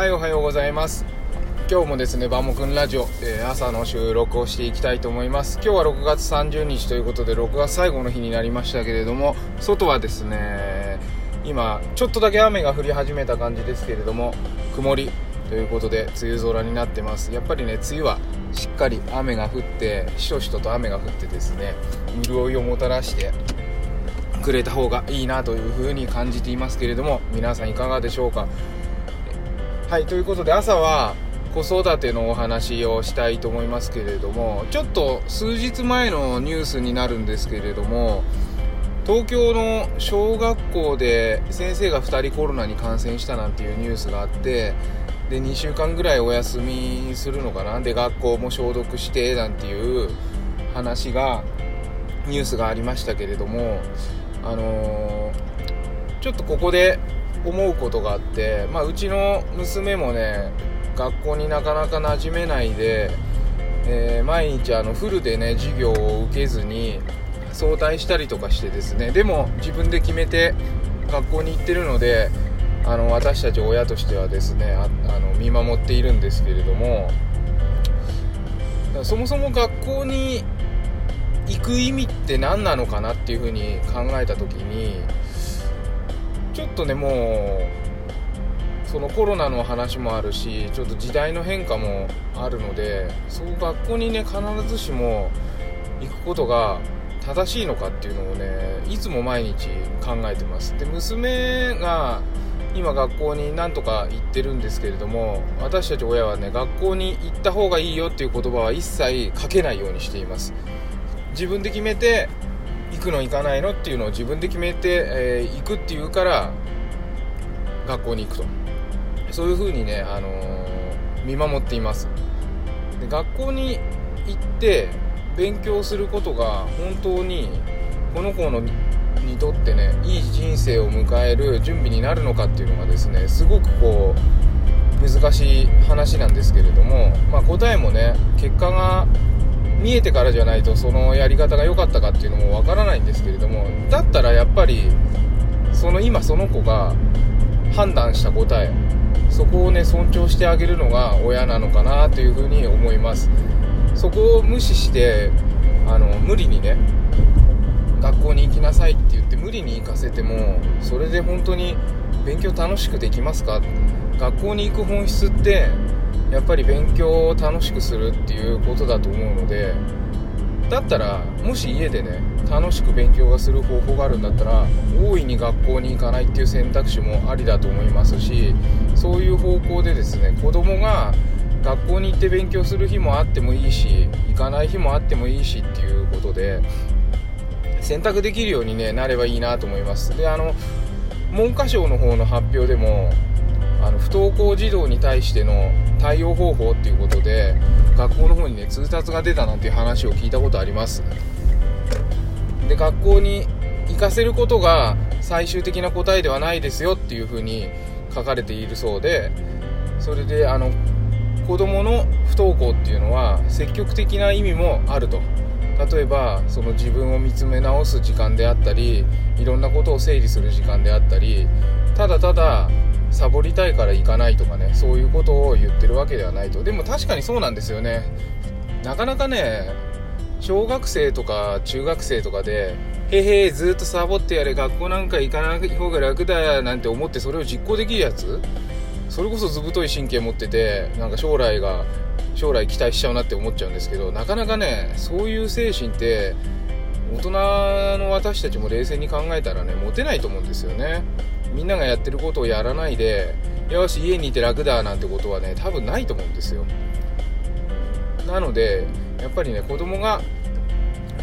はいおはようございます。今日もですねバモくんラジオ、えー、朝の収録をしていきたいと思います。今日は6月30日ということで6月最後の日になりましたけれども外はですね今ちょっとだけ雨が降り始めた感じですけれども曇りということで梅雨空になってます。やっぱりね梅雨はしっかり雨が降ってしとしとと雨が降ってですね潤いをもたらしてくれた方がいいなというふうに感じていますけれども皆さんいかがでしょうか？はいということで朝は子育てのお話をしたいと思いますけれどもちょっと数日前のニュースになるんですけれども東京の小学校で先生が2人コロナに感染したなんていうニュースがあってで2週間ぐらいお休みするのかな？で学校も消毒してなんていう話がニュースがありましたけれどもあのー、ちょっとここで思うことがあって、まあ、うちの娘もね学校になかなか馴染めないで、えー、毎日あのフルでね授業を受けずに早退したりとかしてですねでも自分で決めて学校に行ってるのであの私たち親としてはですねあの見守っているんですけれどもそもそも学校に行く意味って何なのかなっていうふうに考えた時にちょっとねもうそのコロナの話もあるしちょっと時代の変化もあるのでそう学校にね必ずしも行くことが正しいのかっていうのをねいつも毎日考えてます。で娘が今学校になんとか行ってるんですけれども私たち親はね学校に行った方がいいよっていう言葉は一切かけないようにしています。自分で決めて行くの行かないのっていうのを自分で決めて、えー、行くっていうから学校に行くと。そういうふうにね、あのー、見守っています。で学校に行って勉強することが本当にこの子のにとってねいい人生を迎える準備になるのかっていうのがですねすごくこう難しい話なんですけれども、まあ、答えもね結果が見えてからじゃないとそのやり方が良かったかっていうのもわからないんですけれどもだったらやっぱりその今その子が判断した答えそこをね尊重してあげるのが親なのかなというふうに思います。そこを無視してあの無理にね学校に行きなさいって言って無理に行かせてもそれで本当に勉強楽しくできますか？学校に行く本質ってやっぱり勉強を楽しくするっていうことだと思うのでだったらもし家でね楽しく勉強がする方法があるんだったら大いに学校に行かないっていう選択肢もありだと思いますしそういう方向でですね子供が学校に行って勉強する日もあってもいいし行かない日もあってもいいしっていうことで選択できるように、ね、なればいいなと思います。であの文科省の方の発表でもあの不登校児童に対しての対応方法っていうことで学校の方にね通達が出たなんていう話を聞いたことあります。で学校に行かせることが最終的な答えではないですよっていうふうに書かれているそうでそれであの子供の不登校っていうのは積極的な意味もあると。例えばその自分を見つめ直す時間であったりいろんなことを整理する時間であったりただただサボりたいから行かないとかねそういうことを言ってるわけではないと。でも確かにそうなんですよね。なかなかね小学生とか中学生とかでへへずっとサボってやれ学校なんか行かない方が楽だよなんて思ってそれを実行できるやつ？それこそ図太い神経持っててなんか将来が将来期待しちゃうなって思っちゃうんですけどなかなかねそういう精神って大人の私たちも冷静に考えたらね持てないと思うんですよね。みんながやってることをやらないでよし家にいて楽だなんてことはね多分ないと思うんですよ。なのでやっぱりね子供が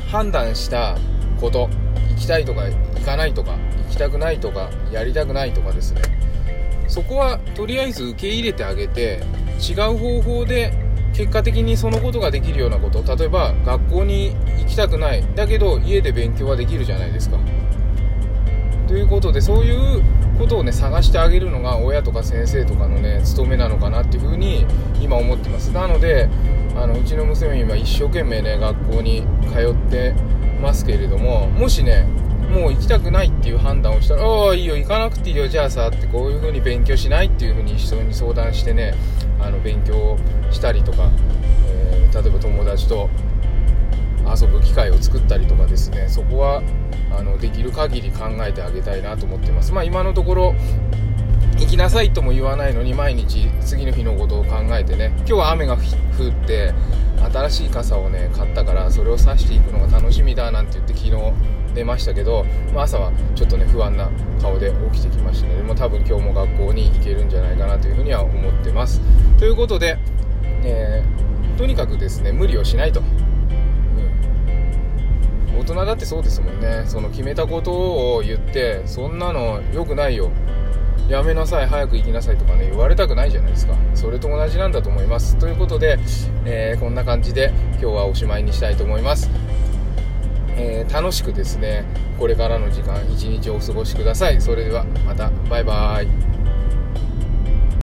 判断したこと行きたいとか行かないとか行きたくないとかやりたくないとかですね。そこはとりあえず受け入れてあげて違う方法で結果的にそのことができるようなこと例えば学校に行きたくない。だけど家で勉強はできるじゃないですか。ということでそういうことをね探してあげるのが親とか先生とかのね務めなのかなっていうふうに今思ってます。なのであのうちの娘今一生懸命ね学校に通ってますけれどももしねもう行きたくないっていう判断をしたら、ああ、いいよ、行かなくていいよ、じゃあさ、ってこういう風に勉強しないっていう風に人に相談してね、あの、勉強したりとか、えー、例えば友達と遊ぶ機会を作ったりとかですね、そこは、あの、できる限り考えてあげたいなと思ってます。まあ今のところ、行きなさいとも言わないのに毎日次の日のことを考えてね今日は雨が降って新しい傘をね買ったからそれを差していくのが楽しみだなんて言って昨日寝ましたけど、まあ、朝はちょっとね不安な顔で起きてきましたのでも多分今日も学校に行けるんじゃないかなというふうには思ってます。ということで、えー、とにかくですね無理をしないと、うん、大人だってそうですもんね。その決めたことを言ってそんなの良くないよ。やめなさい早く行きなさいとかね言われたくないじゃないですか。それと同じなんだと思います。ということで、えー、こんな感じで今日はおしまいにしたいと思います。えー、楽しくですねこれからの時間一日お過ごしください。それではまた。バイバーイ。